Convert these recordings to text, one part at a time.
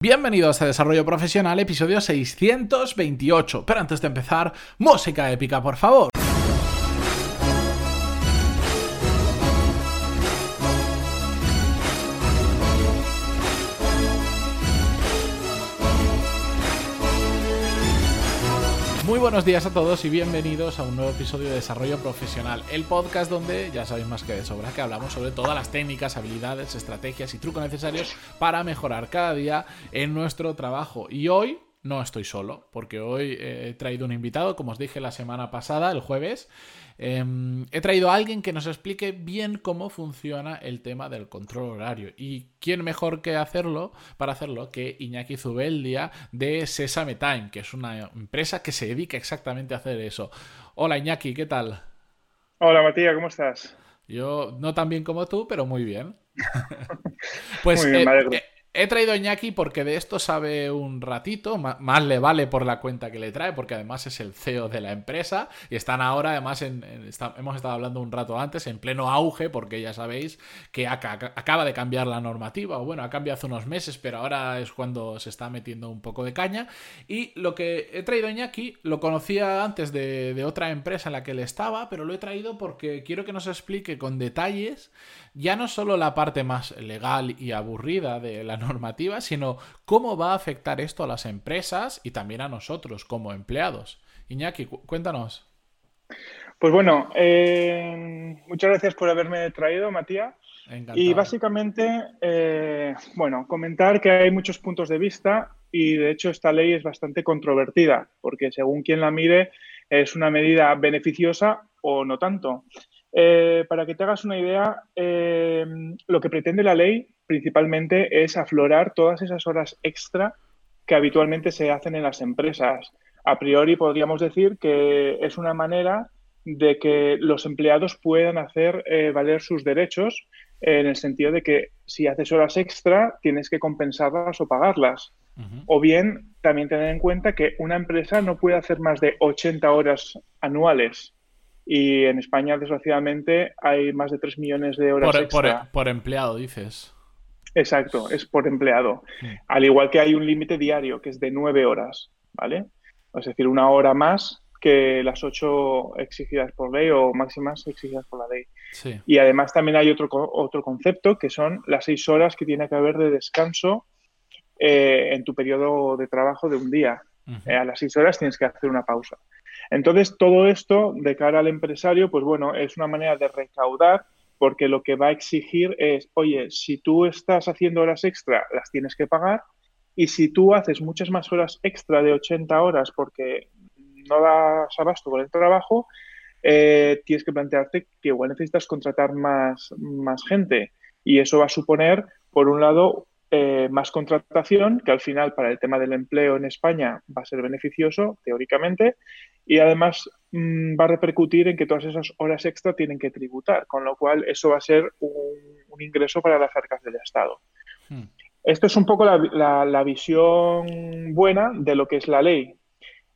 Bienvenidos a Desarrollo Profesional, episodio 628. Pero antes de empezar, música épica, por favor. Muy buenos días a todos y bienvenidos a un nuevo episodio de Desarrollo Profesional, el podcast donde ya sabéis más que de sobra que hablamos sobre todas las técnicas, habilidades, estrategias y trucos necesarios para mejorar cada día en nuestro trabajo. Y hoy no estoy solo, porque hoy he traído un invitado, como os dije la semana pasada, el jueves. Em, he traído a alguien que nos explique bien cómo funciona el tema del control horario. Y quién mejor que hacerlo para hacerlo que Iñaki Zubeldia de Sesame Time, que es una empresa que se dedica exactamente a hacer eso. Hola Iñaki, ¿qué tal? Hola Matías, ¿cómo estás? Yo no tan bien como tú, pero muy bien. pues muy bien, eh, He traído a porque de esto sabe un ratito, más le vale por la cuenta que le trae, porque además es el CEO de la empresa y están ahora, además, en, hemos estado hablando un rato antes, en pleno auge, porque ya sabéis que acaba de cambiar la normativa, o bueno, ha cambiado hace unos meses, pero ahora es cuando se está metiendo un poco de caña. Y lo que he traído a lo conocía antes de, de otra empresa en la que él estaba, pero lo he traído porque quiero que nos explique con detalles ya no solo la parte más legal y aburrida de la normativa, sino cómo va a afectar esto a las empresas y también a nosotros como empleados. Iñaki, cuéntanos. Pues bueno, eh, muchas gracias por haberme traído, Matías. Y básicamente, eh, bueno, comentar que hay muchos puntos de vista y de hecho esta ley es bastante controvertida porque según quien la mire es una medida beneficiosa o no tanto. Eh, para que te hagas una idea, eh, lo que pretende la ley principalmente es aflorar todas esas horas extra que habitualmente se hacen en las empresas. A priori podríamos decir que es una manera de que los empleados puedan hacer eh, valer sus derechos en el sentido de que si haces horas extra tienes que compensarlas o pagarlas. O bien también tener en cuenta que una empresa no puede hacer más de 80 horas anuales y en España, desgraciadamente, hay más de 3 millones de horas por, extra. Por, empleado, dices. Exacto, es por empleado. Al igual que hay un límite diario, que es de 9 horas, ¿vale? Es decir, una hora más que las 8 exigidas por ley o máximas exigidas por la ley. Y además también hay otro, otro concepto, que son las 6 horas que tiene que haber de descanso eh, en tu periodo de trabajo de un día. Eh, a las 6 horas tienes que hacer una pausa. Entonces, todo esto de cara al empresario, pues bueno, es una manera de recaudar porque lo que va a exigir es, oye, si tú estás haciendo horas extra, las tienes que pagar y si tú haces muchas más horas extra de 80 horas porque no das abasto con el trabajo, eh, tienes que plantearte que igual necesitas contratar más, más gente y eso va a suponer, por un lado, eh, más contratación, que al final para el tema del empleo en España va a ser beneficioso, teóricamente, y además mm, va a repercutir en que todas esas horas extra tienen que tributar, con lo cual eso va a ser un, ingreso para las arcas del Estado. Hmm. Esto es un poco la, visión buena de lo que es la ley.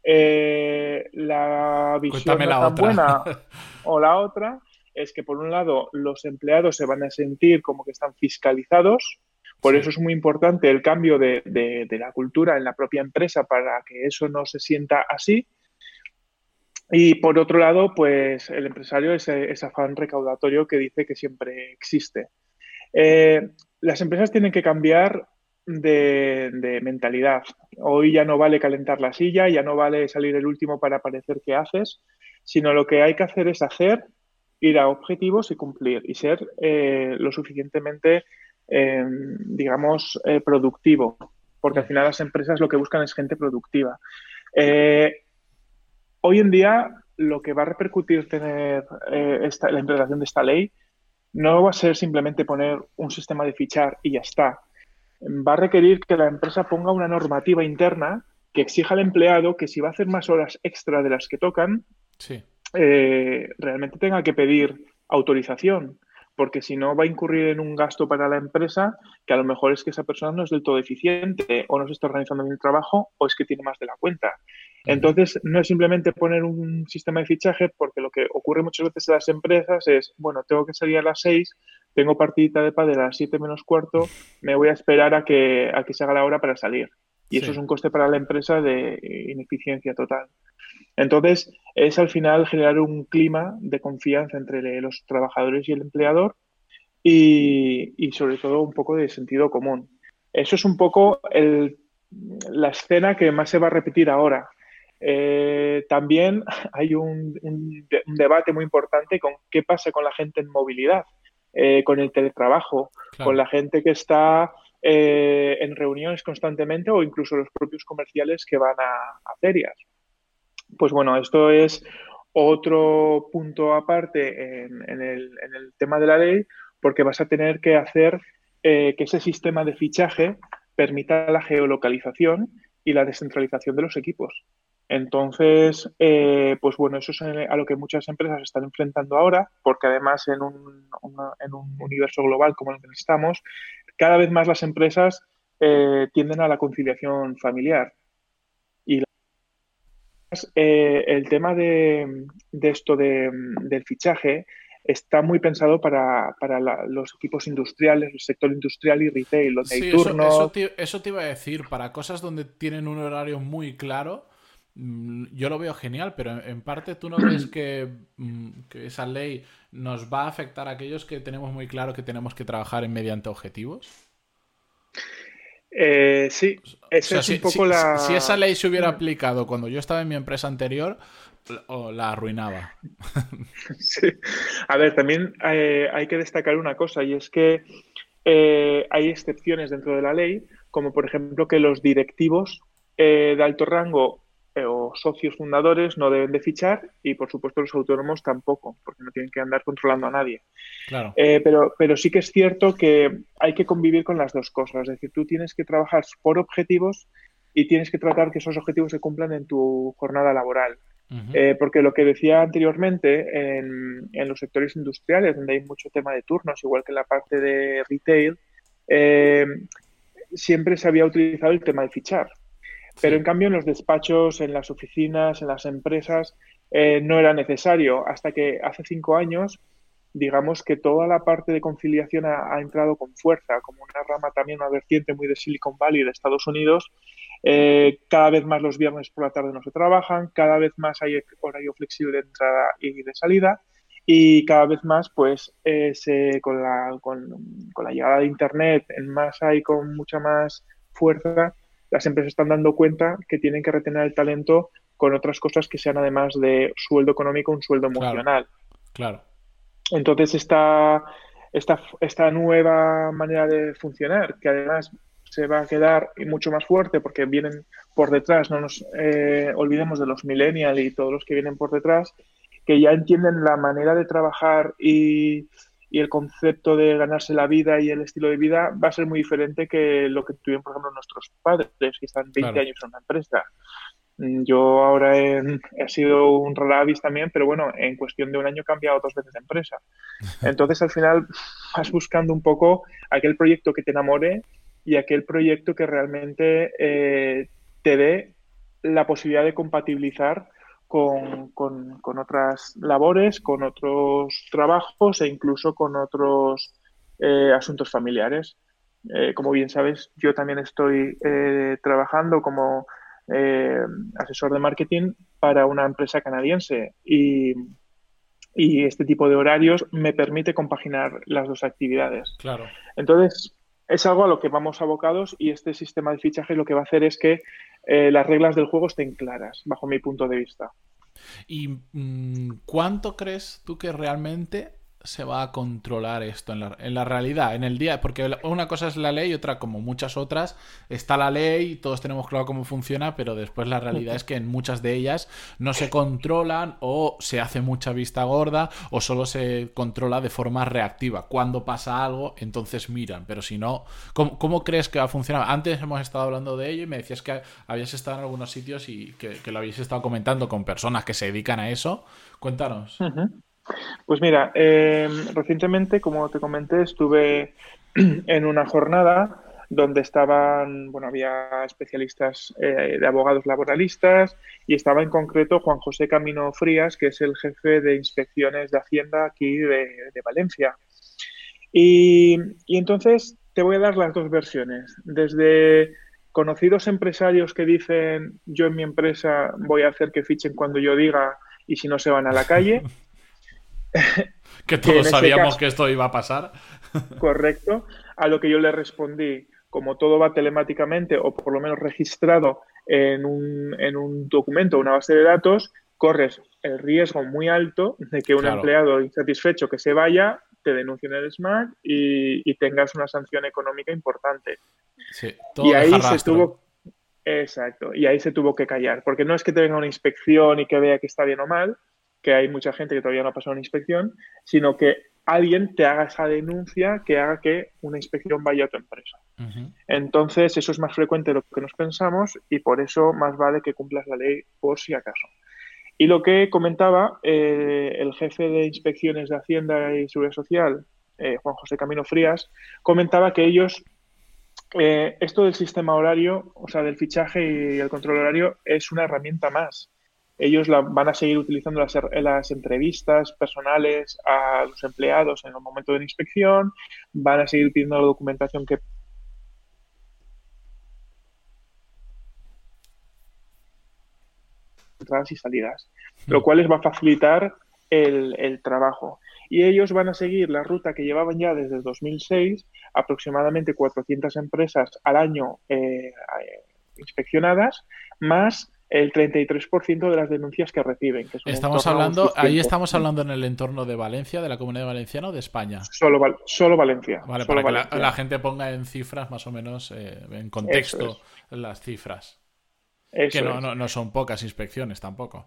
Eh, la visión buena o la otra es que por un lado los empleados se van a sentir como que están fiscalizados, por eso es muy importante el cambio de, la cultura en la propia empresa para que eso no se sienta así. Y por otro lado, pues el empresario es ese afán recaudatorio que dice que siempre existe. Eh, las empresas tienen que cambiar de, de, mentalidad. Hoy ya no vale calentar la silla, ya no vale salir el último para parecer que haces, sino lo que hay que hacer es hacer, ir a objetivos y cumplir y ser eh, lo suficientemente Em, digamos, eh, productivo, porque al final las empresas lo que buscan es gente productiva. Eh, hoy en día, lo que va a repercutir tener eh, esta, la implementación de esta ley no va a ser simplemente poner un sistema de fichar y ya está. Va a requerir que la empresa ponga una normativa interna que exija al empleado que si va a hacer más horas extra de las que tocan, realmente tenga que pedir autorización porque si no va a incurrir en un gasto para la empresa que a lo mejor es que esa persona no es del todo eficiente o no se está organizando bien el trabajo o es que tiene más de la cuenta. Entonces, no es simplemente poner un sistema de fichaje, porque lo que ocurre muchas veces en las empresas es, bueno, tengo que salir a las seis, tengo partidita de padre a las 7 menos cuarto, me voy a esperar a que, a que se haga la hora para salir. Y eso es un coste para la empresa de ineficiencia total. Entonces, es al final generar un clima de confianza entre los trabajadores y el empleador y, y sobre todo un poco de sentido común. Eso es un poco el, la escena que más se va a repetir ahora. Eh, también hay un, debate muy importante con qué pasa con la gente en movilidad, eh, con el teletrabajo, con la gente que está eh, en reuniones constantemente o incluso los propios comerciales que van a, ferias. Pues bueno, esto es otro punto aparte en, el, tema de la ley, porque vas a tener que hacer que ese sistema de fichaje permita la geolocalización y la descentralización de los equipos. Entonces, eh, pues bueno, eso es a lo que muchas empresas están enfrentando ahora, porque además en un, en un universo global como el que estamos, cada vez más las empresas eh, tienden a la conciliación familiar. Eh, el tema de, esto del fichaje está muy pensado para, los equipos industriales, el sector industrial y retail, donde hay turnos. Eso, eso, te, iba a decir, para cosas donde tienen un horario muy claro, mm, yo lo veo genial, pero en parte tú no ves mm, que, esa ley nos va a afectar a aquellos que tenemos muy claro que tenemos que trabajar en mediante objetivos. Eh, sí, esa es un poco la. Si esa ley se hubiera aplicado cuando yo estaba en mi empresa anterior, la arruinaba. Sí. A ver, también eh, hay que destacar una cosa y es que eh, hay excepciones dentro de la ley, como por ejemplo que los directivos de alto rango o socios fundadores no deben de fichar y por supuesto los autónomos tampoco, porque no tienen que andar controlando a nadie. Claro. pero, pero sí que es cierto que hay que convivir con las dos cosas, es decir, tú tienes que trabajar por objetivos y tienes que tratar que esos objetivos se cumplan en tu jornada laboral. Eh, porque lo que decía anteriormente, en, los sectores industriales, donde hay mucho tema de turnos, igual que en la parte de retail, eh, siempre se había utilizado el tema de fichar. Pero en cambio en los despachos, en las oficinas, en las empresas, eh, no era necesario. Hasta que hace cinco años, digamos que toda la parte de conciliación ha, ha entrado con fuerza, como una rama también, una vertiente muy de Silicon Valley de Estados Unidos, eh, cada vez más los viernes por la tarde no se trabajan, cada vez más hay horario flexible de entrada y de salida y cada vez más, pues, eh, con, la, con, la llegada de Internet en masa y con mucha más fuerza, las empresas están dando cuenta que tienen que retener el talento con otras cosas que sean además de sueldo económico, un sueldo emocional. Claro. Entonces, esta, esta, esta nueva manera de funcionar, que además se va a quedar mucho más fuerte porque vienen por detrás, no nos eh, olvidemos de los millennials y todos los que vienen por detrás, que ya entienden la manera de trabajar y, el concepto de ganarse la vida y el estilo de vida va a ser muy diferente que lo que tuvieron, por ejemplo, nuestros padres, que están 20 años en una empresa. Mm, yo ahora he, sido un avis también, pero bueno, en cuestión de un año he cambiado dos veces de empresa. Entonces, al final, vas buscando un poco aquel proyecto que te enamore y aquel proyecto que realmente eh, te dé la posibilidad de compatibilizar con, con, otras labores, con otros trabajos e incluso con otros eh, asuntos familiares. Eh, como bien sabes, yo también estoy trabajando como asesor de marketing para una empresa canadiense y, y este tipo de horarios me permite compaginar las dos actividades. Claro. Entonces, es algo a lo que vamos abocados y este sistema de fichaje lo que va a hacer es que eh, las reglas del juego estén claras, bajo mi punto de vista. ¿Y mm, cuánto crees tú que realmente se va a controlar esto en la, en la, realidad, en el día? Porque una cosa es la ley y otra, como muchas otras, está la ley, todos tenemos claro cómo funciona, pero después la realidad es que en muchas de ellas no se controlan o se hace mucha vista gorda o solo se controla de forma reactiva. Cuando pasa algo, entonces miran, pero si no, ¿cómo, crees que va a funcionar? Antes hemos estado hablando de ello y me decías que habías estado en algunos sitios y que, lo habías estado comentando con personas que se dedican a eso. Cuéntanos. Pues mira, eh, recientemente, como te comenté, estuve en una jornada donde estaban, bueno, había especialistas eh, de abogados laboralistas y estaba en concreto Juan José Camino Frías, que es el jefe de inspecciones de Hacienda aquí de, Valencia. Y, y entonces te voy a dar las dos versiones. Desde conocidos empresarios que dicen yo en mi empresa voy a hacer que fichen cuando yo diga y si no se van a la calle. que todos sabíamos que esto iba a pasar. correcto. A lo que yo le respondí, como todo va telemáticamente o por lo menos registrado en un, en un documento, una base de datos, corres el riesgo muy alto de que un empleado insatisfecho que se vaya te denuncie en el SMART y, tengas una sanción económica importante. y ahí se tuvo exacto y ahí se tuvo que callar porque no es que te venga una inspección y que vea que está bien o mal que hay mucha gente que todavía no ha pasado una inspección sino que alguien te haga esa denuncia que haga que una inspección vaya a tu empresa. Entonces, eso es más frecuente de lo que nos pensamos y por eso más vale que cumplas la ley por si acaso. Y lo que comentaba eh, el jefe de inspecciones de Hacienda y Seguridad Social, eh, Juan José Camino Frías, comentaba que ellos, eh, esto del sistema horario, o sea, del fichaje y el control horario, es una herramienta más ellos la, van a seguir utilizando las, las, entrevistas personales a los empleados en el momento de la inspección, van a seguir pidiendo la documentación que entradas y salidas, lo hmm. cual les va a facilitar el, trabajo. Y ellos van a seguir la ruta que llevaban ya desde el 2006, aproximadamente 400 empresas al año eh, eh, inspeccionadas, más el 33% de las denuncias que reciben. estamos hablando, ahí estamos hablando en el entorno de Valencia, de la Comunidad Valenciana o de España. Solo, solo Valencia. Vale, para que la, gente ponga en cifras más o menos, eh, en contexto, las cifras. que no, no, son pocas inspecciones tampoco.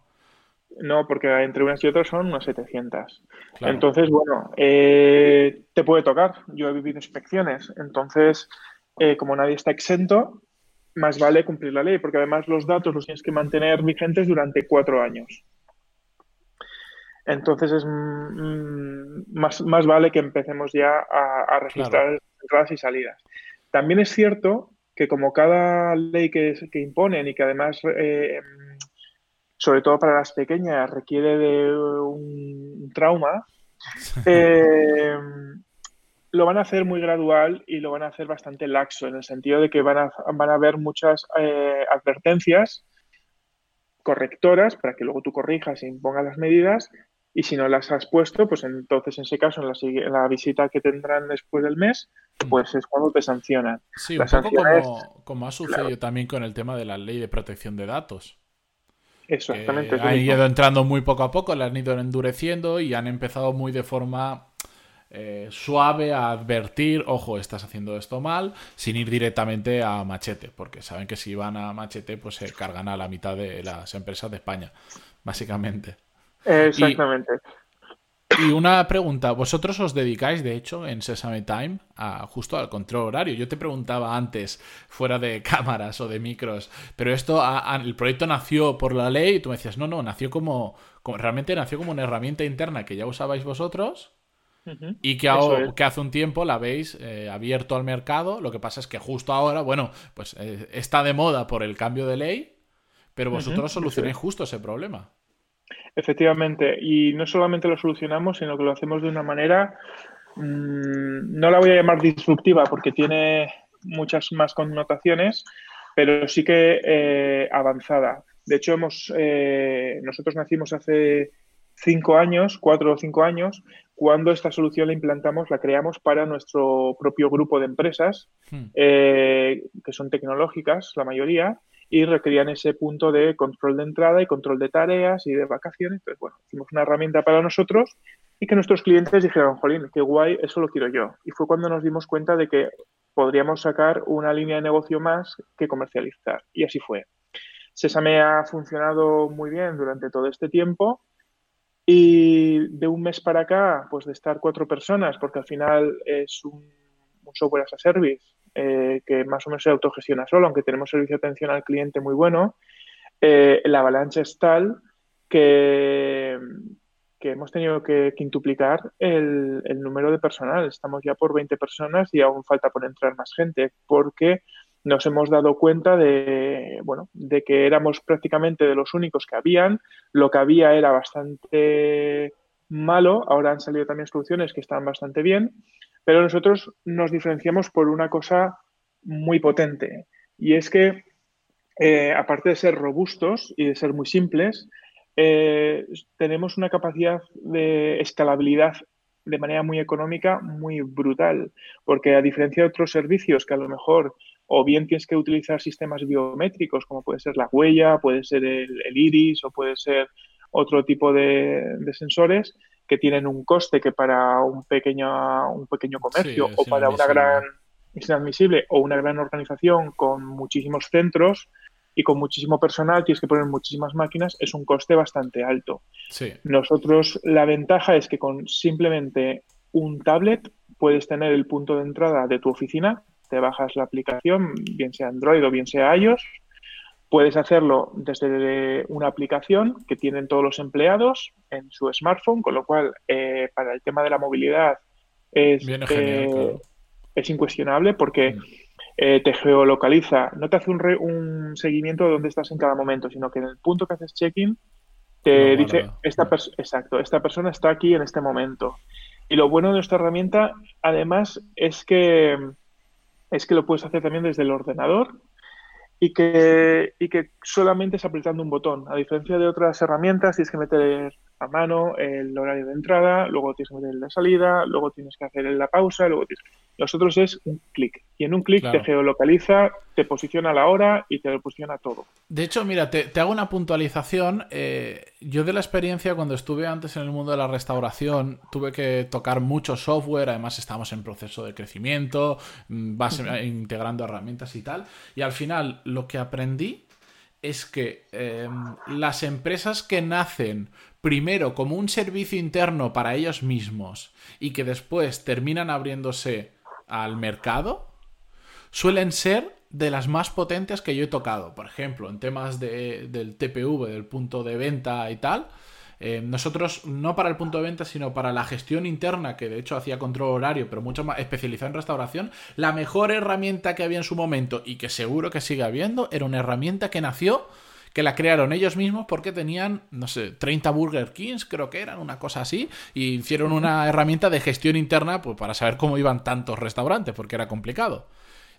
No, porque entre unas y otras son unas 700. Entonces, bueno, eh, te puede tocar. Yo he vivido inspecciones. Entonces, eh, como nadie está exento, más vale cumplir la ley, porque además los datos los tienes que mantener vigentes durante cuatro años. Entonces es mm, más, más, vale que empecemos ya a, registrar entradas y salidas. También es cierto que como cada ley que, que imponen y que además, eh, sobre todo para las pequeñas, requiere de un trauma, eh, lo van a hacer muy gradual y lo van a hacer bastante laxo, en el sentido de que van a, van a haber muchas eh, advertencias correctoras para que luego tú corrijas e impongas las medidas y si no las has puesto, pues entonces en ese caso, en la, la visita que tendrán después del mes, mm. pues es cuando te sancionan. Sí, un poco como, ha sucedido también con el tema de la ley de protección de datos. Exactamente. Han ido entrando muy poco a poco, la han ido endureciendo y han empezado muy de forma eh, suave a advertir, ojo, estás haciendo esto mal, sin ir directamente a machete, porque saben que si van a machete, pues se cargan a la mitad de las empresas de España, básicamente. Exactamente. Y, una pregunta, vosotros os dedicáis, de hecho, en Sesame Time, a, justo al control horario. Yo te preguntaba antes, fuera de cámaras o de micros, pero esto, el proyecto nació por la ley y tú me decías, no, no, nació como, como realmente nació como una herramienta interna que ya usabais vosotros y que, hace un tiempo la habéis eh, abierto al mercado. Lo que pasa es que justo ahora, bueno, pues eh, está de moda por el cambio de ley, pero vosotros solucionáis justo ese problema. Efectivamente, y no solamente lo solucionamos, sino que lo hacemos de una manera, mm, no la voy a llamar disruptiva porque tiene muchas más connotaciones, pero sí que eh, avanzada. De hecho, hemos, nosotros nacimos hace cinco años, cuatro o cinco años, cuando esta solución la implantamos, la creamos para nuestro propio grupo de empresas, hmm. eh, que son tecnológicas, la mayoría, y requerían ese punto de control de entrada y control de tareas y de vacaciones. Entonces, bueno, hicimos una herramienta para nosotros y que nuestros clientes dijeron, jolín, qué guay, eso lo quiero yo. Y fue cuando nos dimos cuenta de que podríamos sacar una línea de negocio más que comercializar. Y así fue. Sesame ha funcionado muy bien durante todo este tiempo y de un mes para acá, pues de estar cuatro personas, porque al final es un, software as a service eh, que más o menos se autogestiona solo, aunque tenemos servicio de atención al cliente muy bueno, eh, la avalancha es tal que, que hemos tenido que quintuplicar el, el, número de personal. Estamos ya por 20 personas y aún falta por entrar más gente, porque nos hemos dado cuenta de, bueno, de que éramos prácticamente de los únicos que habían. Lo que había era bastante malo, ahora han salido también soluciones que están bastante bien, Pero nosotros nos diferenciamos por una cosa muy potente. Y es que, eh, aparte de ser robustos y de ser muy simples, eh, tenemos una capacidad de escalabilidad de manera muy económica muy brutal, porque a diferencia de otros servicios que a lo mejor o bien tienes que utilizar sistemas biométricos como puede ser la huella, puede ser el, iris o puede ser otro tipo de, sensores que tienen un coste que para un pequeño, un pequeño comercio o para una gran es inadmisible o una gran organización con muchísimos centros y con muchísimo personal, tienes que poner muchísimas máquinas, es un coste bastante alto. Nosotros, la ventaja es que con simplemente un tablet puedes tener el punto de entrada de tu oficina, te bajas la aplicación, bien sea Android o bien sea iOS, puedes hacerlo desde una aplicación que tienen todos los empleados en su smartphone, con lo cual eh, para el tema de la movilidad es, eh, es incuestionable porque... Mm. Eh, te geolocaliza, no te hace un, un, seguimiento de dónde estás en cada momento, sino que en el punto que haces check-in te dice, esta exacto, esta persona está aquí en este momento. Y lo bueno de esta herramienta, además, es que, es que lo puedes hacer también desde el ordenador y que, y que solamente es apretando un botón. A diferencia de otras herramientas, tienes que meter a mano el horario de entrada, luego tienes que meter de salida, luego tienes que hacer la pausa, luego tienes... Nosotros es un clic. Y en un clic te geolocaliza, te posiciona la hora y te posiciona todo. De hecho, mira, te, hago una puntualización. Eh, yo de la experiencia cuando estuve antes en el mundo de la restauración, tuve que tocar mucho software, además estamos en proceso de crecimiento, mm, vas integrando herramientas y tal. Y al final lo que aprendí es que em, las empresas que nacen primero como un servicio interno para ellos mismos y que después terminan abriéndose al mercado, suelen ser de las más potentes que yo he tocado. Por ejemplo, en temas de, del TPV, del punto de venta y tal, eh, nosotros, no para el punto de venta, sino para la gestión interna, que de hecho hacía control horario, pero mucho más especializado en restauración, la mejor herramienta que había en su momento y que seguro que sigue habiendo, era una herramienta que nació que la crearon ellos mismos porque tenían, no sé, 30 Burger Kings, creo que eran, una cosa así, y hicieron una herramienta de gestión interna pues, para saber cómo iban tantos restaurantes, porque era complicado.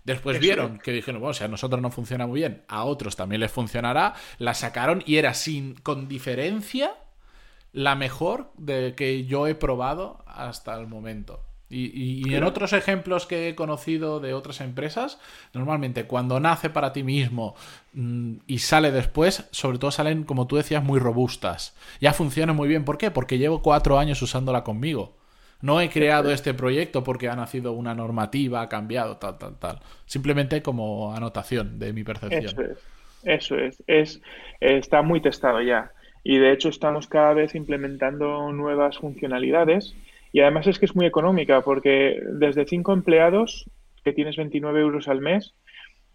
Después vieron que dijeron, bueno, o sea, a nosotros no funciona muy bien, a otros también les funcionará, la sacaron y era sin, con diferencia la mejor de que yo he probado hasta el momento. Y, en otros ejemplos que he conocido de otras empresas, normalmente cuando nace para ti mismo mm, y sale después, sobre todo salen, como tú decías, muy robustas. Ya funciona muy bien. ¿Por qué? Porque llevo cuatro años usándola conmigo. No he creado este proyecto porque ha nacido una normativa, ha cambiado, tal, tal, tal. Simplemente como anotación de mi percepción. Eso es. Eso es. es está muy testado ya. Y de hecho estamos cada vez implementando nuevas funcionalidades y además es que es muy económica porque desde cinco empleados, que tienes 29 euros al mes,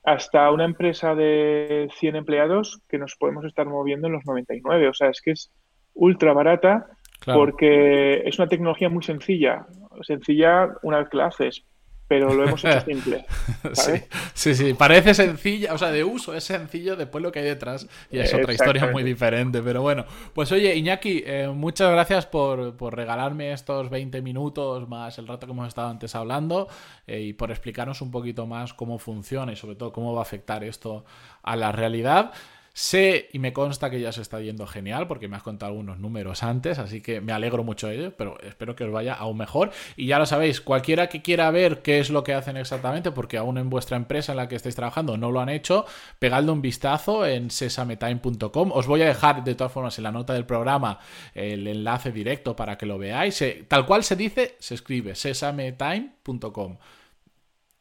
hasta una empresa de 100 empleados que nos podemos estar moviendo en los 99. O sea, es que es ultra barata porque es una tecnología muy sencilla. Sencilla una vez que la haces, pero lo hemos hecho simple. Sí, sí, parece sencilla, o sea, de uso es sencillo, después lo que hay detrás y es otra historia muy diferente. Pero bueno, pues oye, Iñaki, eh, muchas gracias por, regalarme estos 20 minutos más el rato que hemos estado antes hablando eh, y por explicarnos un poquito más cómo funciona y sobre todo cómo va a afectar esto a la realidad. Sé y me consta que ya se está yendo genial porque me has contado algunos números antes, así que me alegro mucho de ello, pero espero que os vaya aún mejor. Y ya lo sabéis, cualquiera que quiera ver qué es lo que hacen exactamente, porque aún en vuestra empresa en la que estáis trabajando no lo han hecho, pegadle un vistazo en sesametime.com. Os voy a dejar de todas formas en la nota del programa el enlace directo para que lo veáis. Tal cual se dice, se escribe sesametime.com.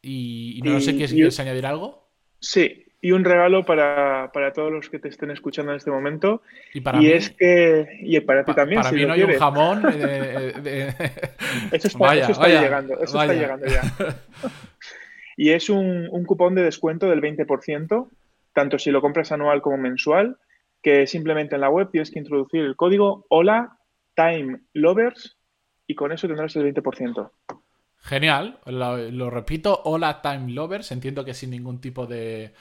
Y, no sé si quieres añadir algo. Sí, y un regalo para, todos los que te estén escuchando en este momento. Y, para y es que. Y para ti también. Para mí no hay un jamón. Eh, eso está, llegando. Eso está llegando ya. y es un, cupón de descuento del 20%, tanto si lo compras anual como mensual, que simplemente en la web tienes que introducir el código Hola Time Lovers y con eso tendrás el 20%. Genial, lo, repito, hola Time Lovers, entiendo que sin ningún tipo de,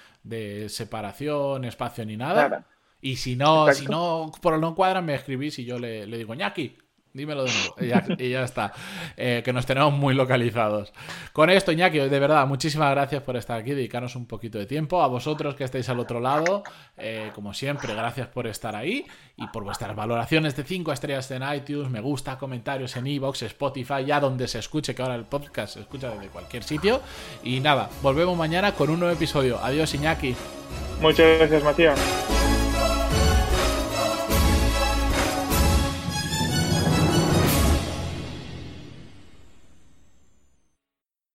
separación, espacio ni nada. Y si no, si no, por no cuadra, me escribís y yo le, digo, ñaki, Dímelo de nuevo. Y ya, está. Eh, que nos tenemos muy localizados. Con esto, Iñaki, de verdad, muchísimas gracias por estar aquí, dedicarnos un poquito de tiempo. A vosotros que estáis al otro lado, eh, como siempre, gracias por estar ahí y por vuestras valoraciones de 5 estrellas en iTunes, me gusta, comentarios en Evox, Spotify, ya donde se escuche, que ahora el podcast se escucha desde cualquier sitio. Y nada, volvemos mañana con un nuevo episodio. Adiós, Iñaki. Muchas gracias, Matías.